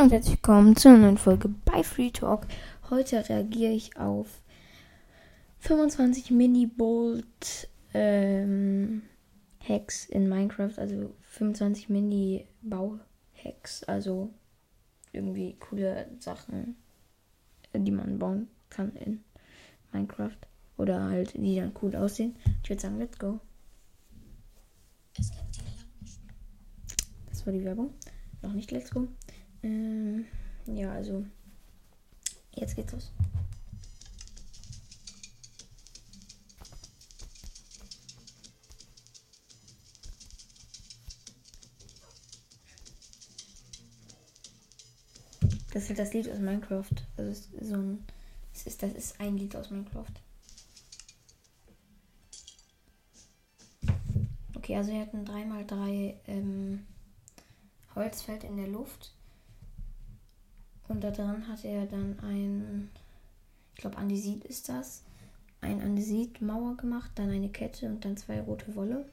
Und herzlich willkommen zu einer neuen Folge bei Free Talk. Heute reagiere ich auf 25 Mini-Bolt ähm, Hacks in Minecraft, also 25 Mini-Bau-Hacks, also irgendwie coole Sachen, die man bauen kann in Minecraft oder halt die dann cool aussehen. Ich würde sagen, let's go. Das war die Werbung. Noch nicht let's go. Ähm, ja, also. Jetzt geht's los. Das ist das Lied aus Minecraft. Also es ist so ein. Es ist, das ist ein Lied aus Minecraft. Okay, also wir hatten 3x3 ähm, Holzfeld in der Luft. Und da dran hat er dann ein, ich glaube Andesit ist das, ein Andesit-Mauer gemacht, dann eine Kette und dann zwei rote Wolle.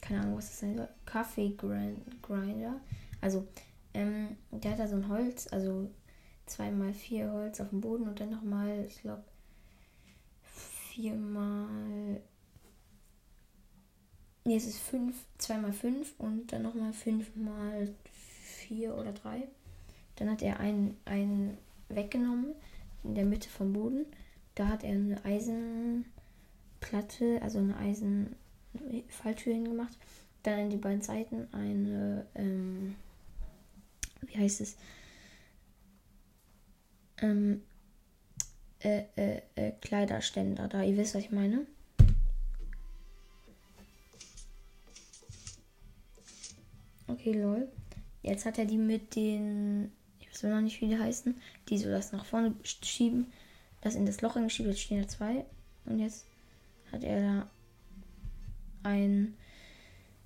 Keine Ahnung, was das sein soll. Kaffee-Grinder. Also, ähm, der hat da so ein Holz, also zweimal vier Holz auf dem Boden und dann nochmal, ich glaube, viermal. Nee, es ist fünf, zweimal fünf und dann nochmal fünfmal vier oder drei. Dann hat er einen, einen weggenommen in der Mitte vom Boden. Da hat er eine Eisenplatte, also eine Eisenfalltür hingemacht. Dann an die beiden Seiten eine, ähm, wie heißt es? Ähm, äh, äh, äh, Kleiderständer da. Ihr wisst, was ich meine. Okay, lol. Jetzt hat er die mit den weiß noch nicht, wie die heißen, die so das nach vorne schieben, das in das Loch eingeschieben, jetzt stehen ja zwei. Und jetzt hat er da ein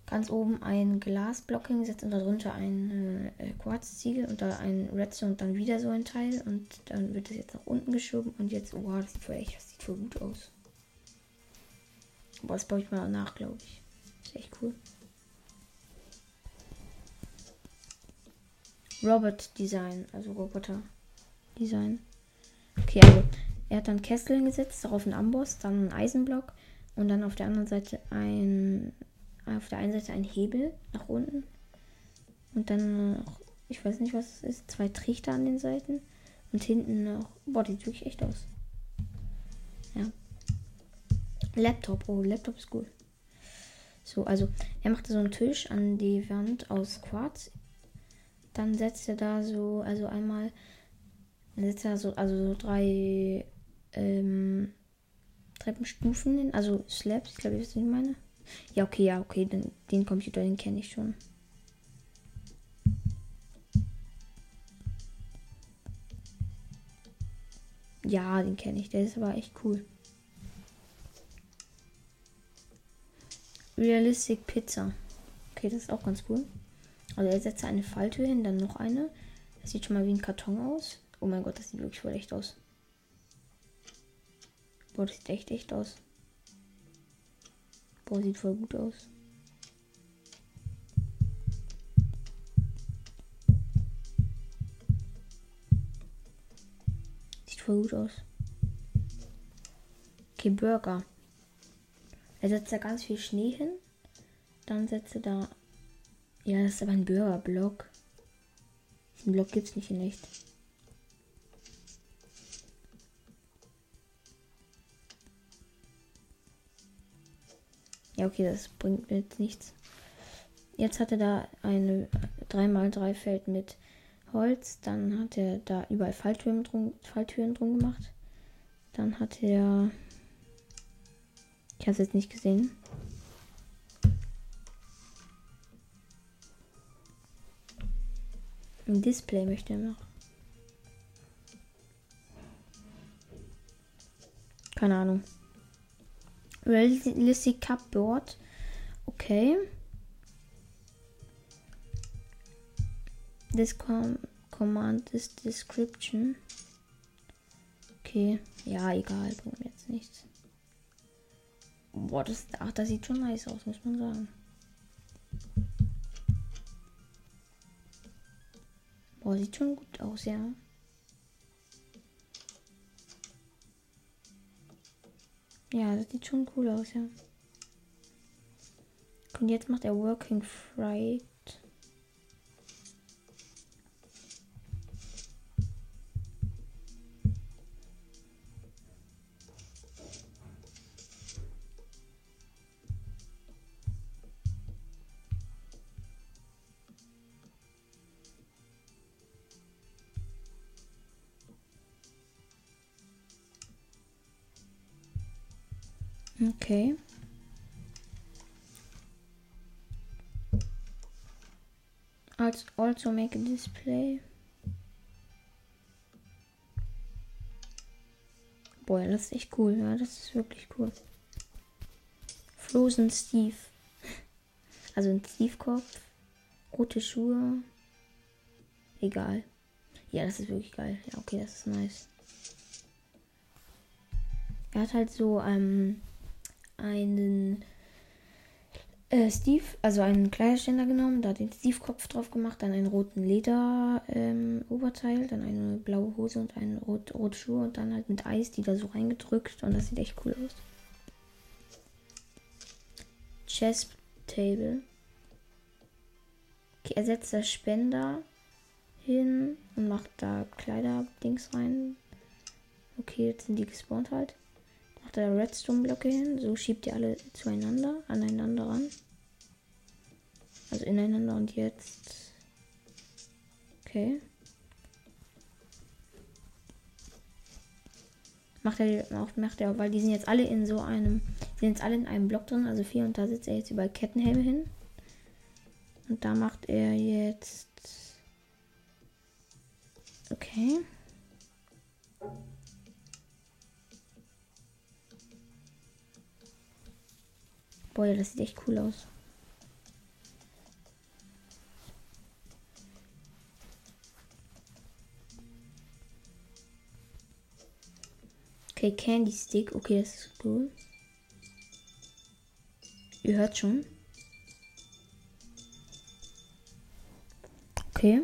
ganz oben ein Glasblock hingesetzt und darunter ein äh, Quarzziegel und da ein Redstone und dann wieder so ein Teil und dann wird das jetzt nach unten geschoben und jetzt, wow, das sieht voll echt, das sieht voll gut aus. Boah, das baue ich mal nach, glaube ich. Ist echt cool. Robot Design, also Roboter Design. Okay, also er hat dann Kessel hingesetzt, darauf einen Amboss, dann einen Eisenblock und dann auf der anderen Seite ein auf der einen Seite ein Hebel nach unten und dann noch, ich weiß nicht was es ist, zwei Trichter an den Seiten und hinten noch, boah, die sieht wirklich echt aus. Ja. Laptop, oh, Laptop ist gut. So, also er machte so einen Tisch an die Wand aus Quarz dann setzt er da so, also einmal setzt er so, also so drei ähm, Treppenstufen hin, also Slabs, ich glaube, wisst, was ich meine. Ja, okay, ja, okay, den, den Computer, den kenne ich schon. Ja, den kenne ich, der ist aber echt cool. Realistic Pizza. Okay, das ist auch ganz cool. Also er setzt eine Falltür hin, dann noch eine. Das sieht schon mal wie ein Karton aus. Oh mein Gott, das sieht wirklich voll echt aus. Boah, das sieht echt echt aus. Boah, sieht voll gut aus. Sieht voll gut aus. Okay, Burger. Er setzt da ganz viel Schnee hin. Dann setzt er da ja, das ist aber ein Bürgerblock. Diesen Block gibt es nicht in echt. Ja, okay, das bringt mir jetzt nichts. Jetzt hat er da eine 3x3 Feld mit Holz. Dann hat er da überall Falltüren drum, Falltüren drum gemacht. Dann hat er. Ich habe es jetzt nicht gesehen. Ein Display möchte er noch. Keine Ahnung. Realistic Cupboard. Okay. This com command is description. Okay. Ja, egal. Bringt jetzt nichts. Boah, das, ach, das sieht schon nice aus, muss man sagen. Oh, sieht schon gut aus, ja. Ja, das sieht schon cool aus, ja. Und jetzt macht er Working Fright. Okay. Als also make a display. Boah, das ist echt cool, ja, das ist wirklich cool. Frozen Steve. Also ein Steve-Kopf, rote Schuhe. Egal. Ja, das ist wirklich geil. Ja, okay, das ist nice. Er hat halt so ähm, einen äh, Steve, also einen Kleiderständer genommen, da den Steve-Kopf drauf gemacht, dann einen roten Leder-Oberteil, ähm, dann eine blaue Hose und einen rot, rote Schuhe und dann halt mit Eis, die da so reingedrückt und das sieht echt cool aus. Chest Table. Okay, er setzt das Spender hin und macht da Kleider-Dings rein. Okay, jetzt sind die gespawnt halt macht er Redstone-Blöcke hin. So schiebt ihr alle zueinander, aneinander ran. Also ineinander und jetzt. Okay. Macht er auch, macht er, weil die sind jetzt alle in so einem, sind jetzt alle in einem Block drin, also vier und da sitzt er jetzt über Kettenhelme hin. Und da macht er jetzt. Okay. Boah, das sieht echt cool aus. Okay, Candy Stick. Okay, das ist cool. Ihr hört schon. Okay.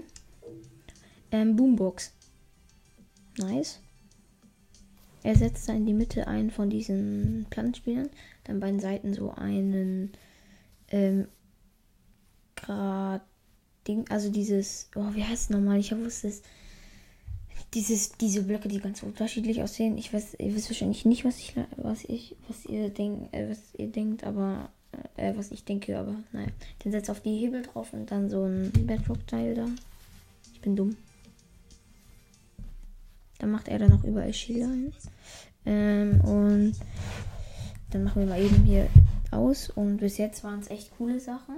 Ähm, Boombox. Nice. Er setzt da in die Mitte einen von diesen Planspielern. Dann beiden Seiten so einen ähm, Grad Ding, also dieses, oh, wie heißt es nochmal? Ich wusste es. Dieses, diese Blöcke, die ganz unterschiedlich aussehen. Ich weiß, ihr wisst wahrscheinlich nicht, was ich, was ich, was ihr denkt, äh, was ihr denkt, aber äh, was ich denke, aber naja. Dann setzt auf die Hebel drauf und dann so ein Bedrock-Teil da. Ich bin dumm. Dann macht er dann noch überall Schilder hin. Ähm, und dann machen wir mal eben hier aus. Und bis jetzt waren es echt coole Sachen.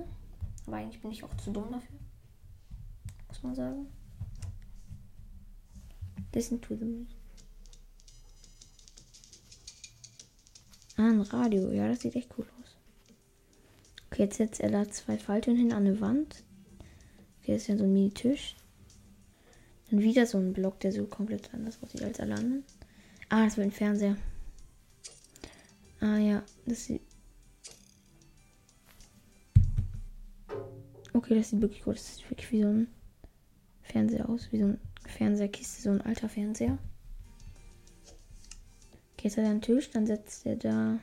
Aber eigentlich bin ich auch zu dumm dafür. Muss man sagen. Listen to the music. Ah, ein Radio. Ja, das sieht echt cool aus. Okay, jetzt setzt er da zwei Falltüren hin an eine Wand. Okay, das ist ja so ein Mini-Tisch. Dann wieder so ein Block, der so komplett anders aussieht als alle anderen. Ah, das wird ein Fernseher. Ah ja, das sieht. Okay, das sieht wirklich gut. Das sieht wirklich wie so ein Fernseher aus. Wie so ein Fernseherkiste, so ein alter Fernseher. Okay, jetzt hat er einen Tisch, dann setzt er da.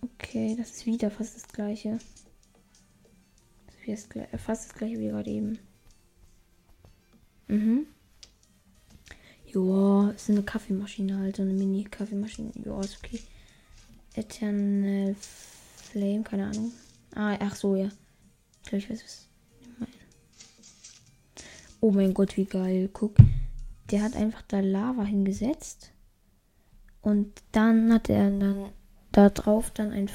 Okay, das ist wieder fast das gleiche. Das ist fast das gleiche wie gerade eben. Mhm. Joa, ist eine Kaffeemaschine halt, eine Mini-Kaffeemaschine. Joa, ist okay. Eternal Flame, keine Ahnung. Ah, ach so, ja. Ich weiß, was. Oh mein Gott, wie geil. Guck. Der hat einfach da Lava hingesetzt. Und dann hat er dann da drauf dann ein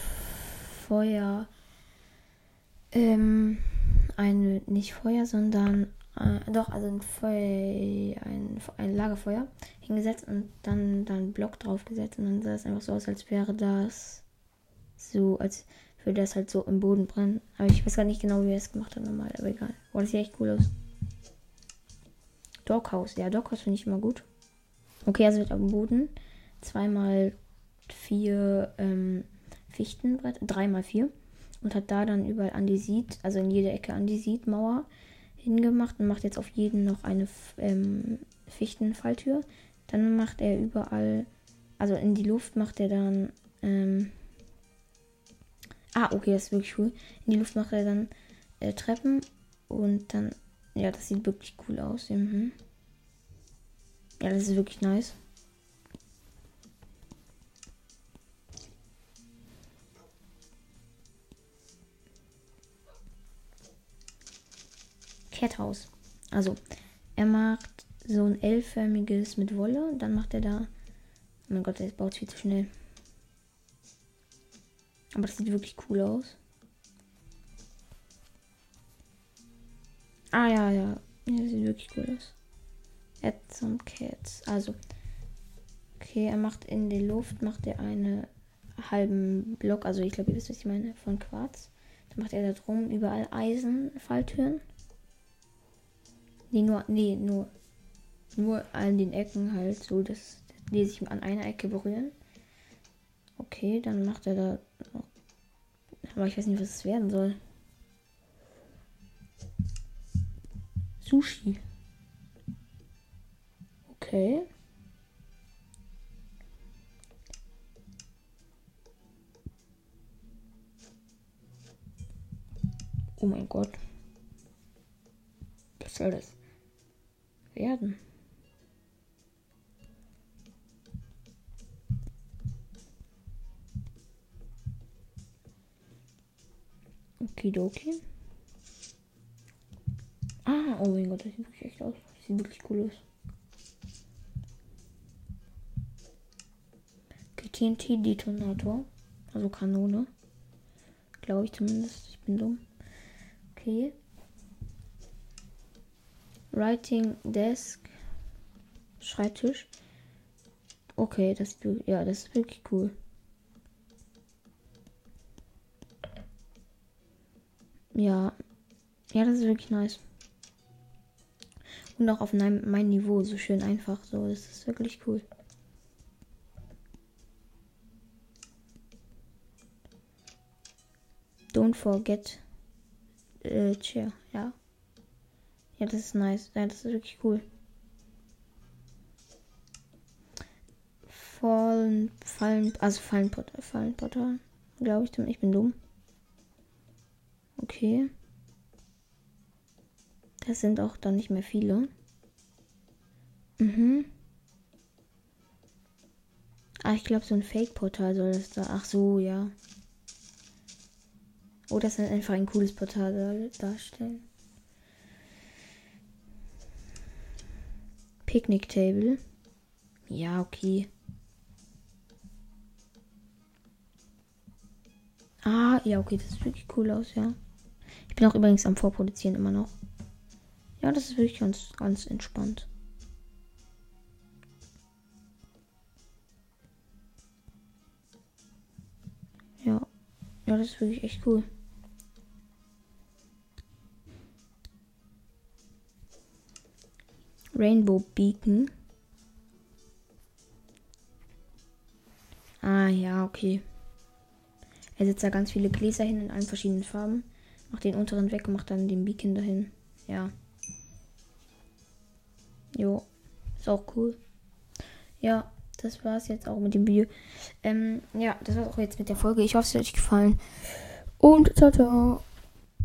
Feuer. Ähm, ein, nicht Feuer, sondern äh, doch, also ein, Feuer, ein, ein Lagerfeuer hingesetzt und dann dann Block draufgesetzt und dann sah es einfach so aus, als wäre das so, als würde das halt so im Boden brennen. Aber ich weiß gar nicht genau, wie er es gemacht hat normal, aber egal. Boah, das sieht echt cool aus. Doghouse, ja, Doghouse finde ich immer gut. Okay, also wird am Boden zweimal vier ähm, Fichtenbrett, dreimal vier und hat da dann überall Andesit, also in jeder Ecke Andesit-Mauer hingemacht und macht jetzt auf jeden noch eine ähm, Fichtenfalltür. Dann macht er überall, also in die Luft macht er dann, ähm, ah, okay, das ist wirklich cool. In die Luft macht er dann äh, Treppen und dann, ja, das sieht wirklich cool aus. Mhm. Ja, das ist wirklich nice. Ketthaus. Also, er macht so ein L-förmiges mit Wolle. Dann macht er da. Oh mein Gott, er baut viel zu schnell. Aber das sieht wirklich cool aus. Ah ja, ja. Ja, sieht wirklich cool aus. Add some cats. Also. Okay, er macht in der Luft, macht er einen halben Block, also ich glaube, ihr wisst, was ich meine, von Quarz. Dann macht er da drum überall Eisenfalltüren. Nee, nur, nee, nur, nur an den Ecken halt so, dass die sich an einer Ecke berühren. Okay, dann macht er da. Aber ich weiß nicht, was es werden soll. Sushi. Okay. Oh mein Gott. Was soll das? Werden. Okidoki. Ah, oh mein Gott, das sieht wirklich echt aus. Das sieht wirklich cool aus. TNT-Detonator. Also Kanone. Glaube ich zumindest. Ich bin dumm. Okay. Writing Desk. Schreibtisch. Okay, das, ja, das ist wirklich cool. Ja. Ja, das ist wirklich nice. Und auch auf mein, mein Niveau so schön einfach. So, das ist wirklich cool. Don't forget äh, chair, ja. Ja, das ist nice. Ja, das ist wirklich cool. Fallen, Fallen, also Fallenportal, Fallenportal, glaube ich. Ich bin dumm. Okay. Das sind auch dann nicht mehr viele. Mhm. Ah, ich glaube, so ein Fake-Portal soll das da. Ach so, ja. Oh, das soll einfach ein cooles Portal darstellen. Picnic Table. Ja, okay. Ah, ja, okay, das sieht wirklich cool aus, ja. Ich bin auch übrigens am Vorproduzieren immer noch. Ja, das ist wirklich ganz, ganz entspannt. Ja. Ja, das ist wirklich echt cool. Rainbow Beacon. Ah, ja, okay. Er setzt da ganz viele Gläser hin in allen verschiedenen Farben. Macht den unteren weg und macht dann den Beacon dahin. Ja. Jo. Ist auch cool. Ja, das war's jetzt auch mit dem Video. Ähm, ja, das war's auch jetzt mit der Folge. Ich hoffe, es hat euch gefallen. Und ciao, ciao.